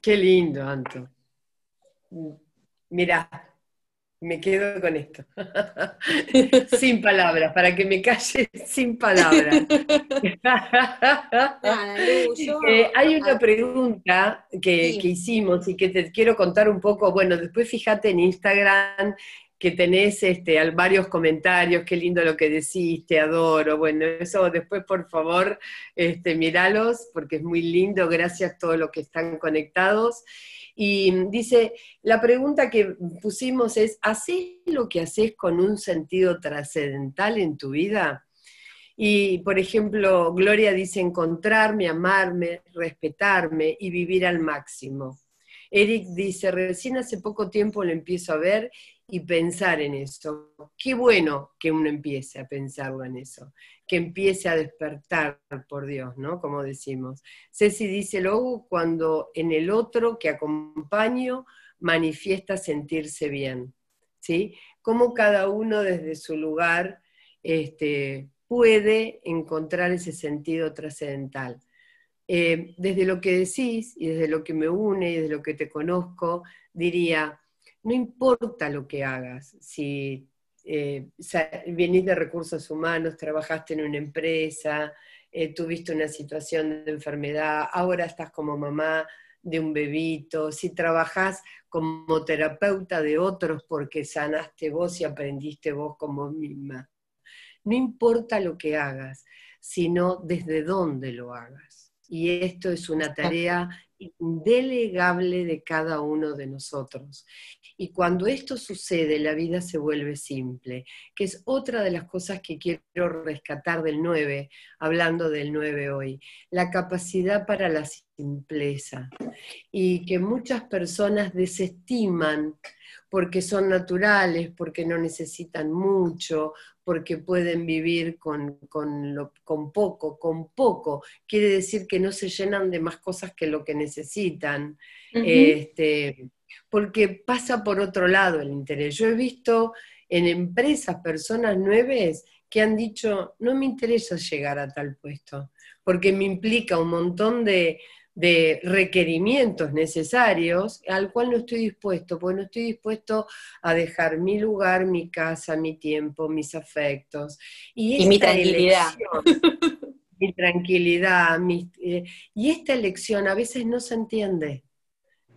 Qué lindo, Anto. Mira, me quedo con esto. [LAUGHS] sin palabras, para que me calle sin palabras. [LAUGHS] Eh, hay una pregunta que, que, hicimos y que te quiero contar un poco. Bueno, después fíjate en Instagram que tenés este, varios comentarios, qué lindo lo que decís, te adoro. Bueno, eso después por favor este, miralos porque es muy lindo, gracias a todos los que están conectados. Y dice, la pregunta que pusimos es, ¿haces lo que haces con un sentido trascendental en tu vida? Y, por ejemplo, Gloria dice encontrarme, amarme, respetarme y vivir al máximo. Eric dice, recién hace poco tiempo lo empiezo a ver y pensar en eso. Qué bueno que uno empiece a pensarlo en eso, que empiece a despertar, por Dios, ¿no? Como decimos. Ceci dice luego cuando en el otro que acompaño manifiesta sentirse bien, ¿sí? Cómo cada uno desde su lugar este, puede encontrar ese sentido trascendental. Eh, desde lo que decís y desde lo que me une y desde lo que te conozco, diría, no importa lo que hagas, si eh, venís de recursos humanos, trabajaste en una empresa, eh, tuviste una situación de enfermedad, ahora estás como mamá de un bebito, si trabajás como terapeuta de otros porque sanaste vos y aprendiste vos como misma. No importa lo que hagas, sino desde dónde lo hagas y esto es una tarea indelegable de cada uno de nosotros. Y cuando esto sucede, la vida se vuelve simple, que es otra de las cosas que quiero rescatar del 9, hablando del 9 hoy, la capacidad para la simpleza. Y que muchas personas desestiman porque son naturales, porque no necesitan mucho, porque pueden vivir con, poco, con poco. Quiere decir que no se llenan de más cosas que lo que necesitan. este, porque pasa por otro lado el interés. Yo he visto en empresas personas nuevas que han dicho, no me interesa llegar a tal puesto, porque me implica un montón de, de requerimientos necesarios al cual no estoy dispuesto, porque no estoy dispuesto a dejar mi lugar, mi casa, mi tiempo, mis afectos. Y, mi tranquilidad. mi tranquilidad. Eh, y esta elección a veces no se entiende.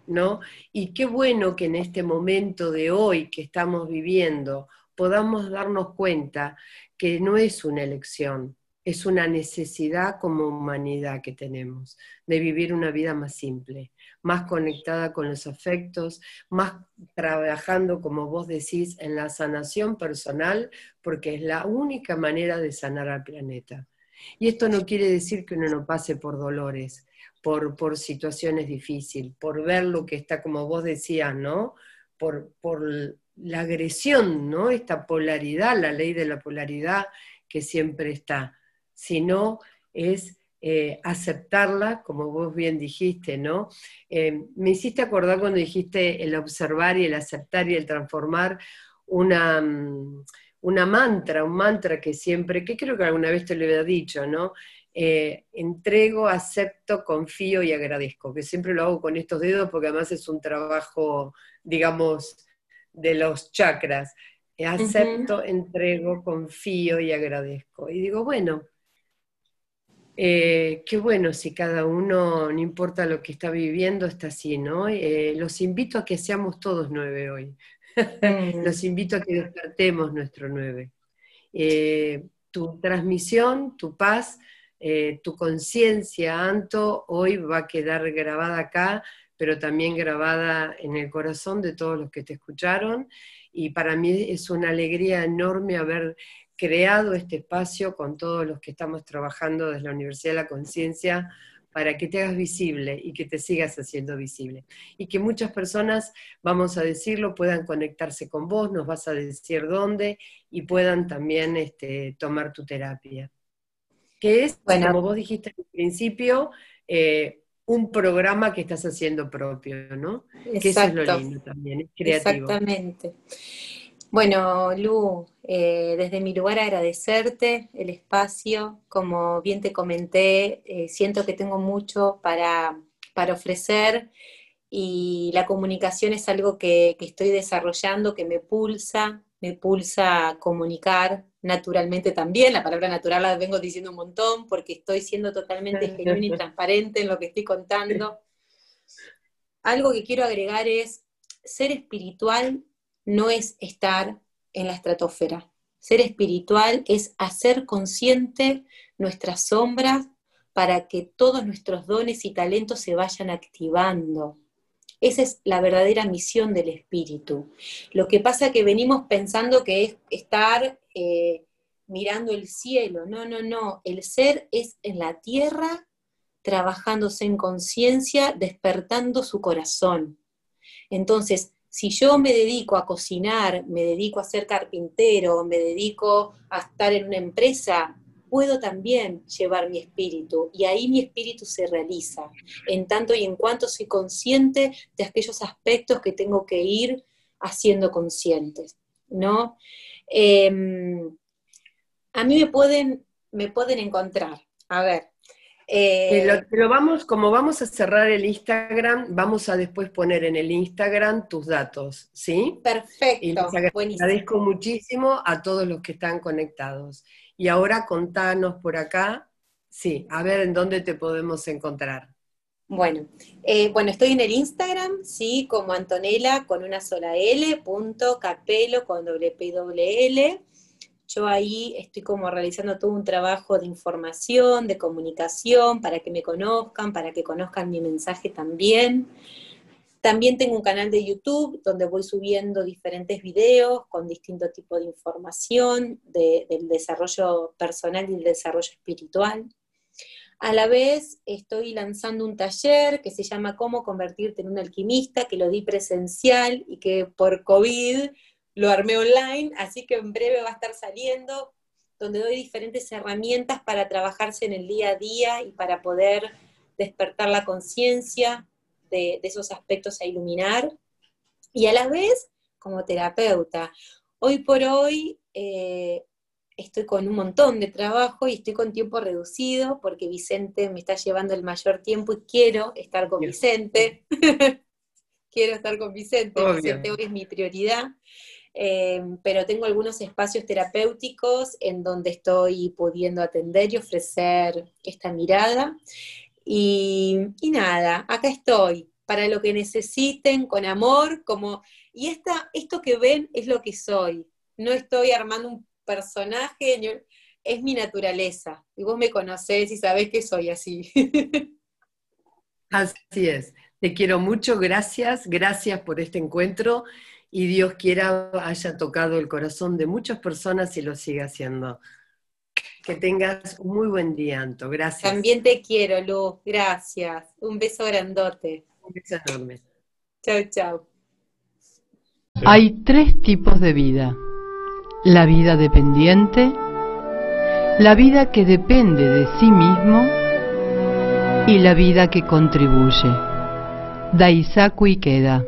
¿No? Y qué bueno que en este momento de hoy que estamos viviendo podamos darnos cuenta que no es una elección, es una necesidad como humanidad que tenemos, de vivir una vida más simple, más conectada con los afectos, más trabajando, como vos decís, en la sanación personal, porque es la única manera de sanar al planeta. Y esto no quiere decir que uno no pase por dolores, por, por situaciones difíciles, por ver lo que está, como vos decías, ¿no? Por, por la agresión, ¿no? Esta polaridad, la ley de la polaridad que siempre está sino es eh, aceptarla, como vos bien dijiste, ¿no? Eh, me hiciste acordar cuando dijiste el observar y el aceptar y el transformar una, mm, una mantra, un mantra que siempre, que creo que alguna vez te lo había dicho, ¿no? Eh, entrego, acepto, confío y agradezco, que siempre lo hago con estos dedos porque además es un trabajo, digamos, de los chakras. Acepto, entrego, confío y agradezco. Y digo, bueno, eh, qué bueno si cada uno, no importa lo que está viviendo, está así, ¿no? Eh, los invito a que seamos todos nueve hoy. [LAUGHS] Mm. los invito a que despertemos nuestro nueve. Eh, tu transmisión, tu paz, tu conciencia, Anto, hoy va a quedar grabada acá, pero también grabada en el corazón de todos los que te escucharon. Y para mí es una alegría enorme haber creado este espacio con todos los que estamos trabajando desde la Universidad de la Conciencia para que te hagas visible y que te sigas haciendo visible. Y que muchas personas, vamos a decirlo, puedan conectarse con vos, nos vas a decir dónde y puedan también este, tomar tu terapia. Que es, bueno, como vos dijiste al principio, eh, un programa que estás haciendo propio, ¿no? Que eso es lo lindo también, es creativo. Exactamente. Bueno, Lu, eh, desde mi lugar agradecerte el espacio. Como bien te comenté, eh, siento que tengo mucho para, ofrecer y la comunicación es algo que, estoy desarrollando, que me pulsa, me pulsa comunicar naturalmente también. La palabra natural la vengo diciendo un montón porque estoy siendo totalmente genuina y transparente en lo que estoy contando. Algo que quiero agregar es ser espiritual no es estar en la estratosfera. Ser espiritual es hacer consciente nuestras sombras para que todos nuestros dones y talentos se vayan activando. Esa es la verdadera misión del espíritu. Lo que pasa es que venimos pensando que es estar eh, mirando el cielo, no, no, no, el ser es en la tierra, trabajándose en conciencia, despertando su corazón. Entonces, si yo me dedico a cocinar, me dedico a ser carpintero, me dedico a estar en una empresa, puedo también llevar mi espíritu y ahí mi espíritu se realiza, en tanto y en cuanto soy consciente de aquellos aspectos que tengo que ir haciendo conscientes, ¿no? Em, a mí me pueden, me pueden encontrar, a ver, eh, pero, vamos, como vamos a cerrar el Instagram, vamos a después poner en el Instagram tus datos, ¿sí? Perfecto. Y les agradezco muchísimo a todos los que están conectados. Y ahora contanos por acá, sí, a ver en dónde te podemos encontrar. Bueno, eh, bueno, estoy en el Instagram, sí, como Antonella con una sola L, punto, capelo con doble P doble L. Yo ahí estoy como realizando todo un trabajo de información, de comunicación, para que me conozcan, para que conozcan mi mensaje también. También tengo un canal de YouTube donde voy subiendo diferentes videos con distinto tipo de información del desarrollo personal y del desarrollo espiritual. A la vez estoy lanzando un taller que se llama Cómo convertirte en un alquimista, que lo di presencial y que por COVID lo armé online, así que en breve va a estar saliendo, donde doy diferentes herramientas para trabajarse en el día a día y para poder despertar la conciencia de, esos aspectos a iluminar. Y a la vez, como terapeuta, hoy por hoy eh, estoy con un montón de trabajo y estoy con tiempo reducido porque Vicente me está llevando el mayor tiempo y quiero estar con Vicente. [LAUGHS] quiero estar con Vicente, Vicente hoy es mi prioridad. Em, pero tengo algunos espacios terapéuticos en donde estoy pudiendo atender y ofrecer esta mirada. Y, nada, acá estoy, para lo que necesiten, con amor, como, y esta, esto que ven es lo que soy. No estoy armando un personaje, es mi naturaleza. Y vos me conocés y sabés que soy así. [LAUGHS] Así es. Te quiero mucho, gracias, gracias por este encuentro y Dios quiera haya tocado el corazón de muchas personas y lo siga haciendo. Que tengas un muy buen día, Anto. Gracias. También te quiero, Lu. Gracias. Un beso grandote. Un beso enorme. Chao, chao. Hay tres tipos de vida. La vida dependiente, la vida que depende de sí mismo y la vida que contribuye. Daisaku Ikeda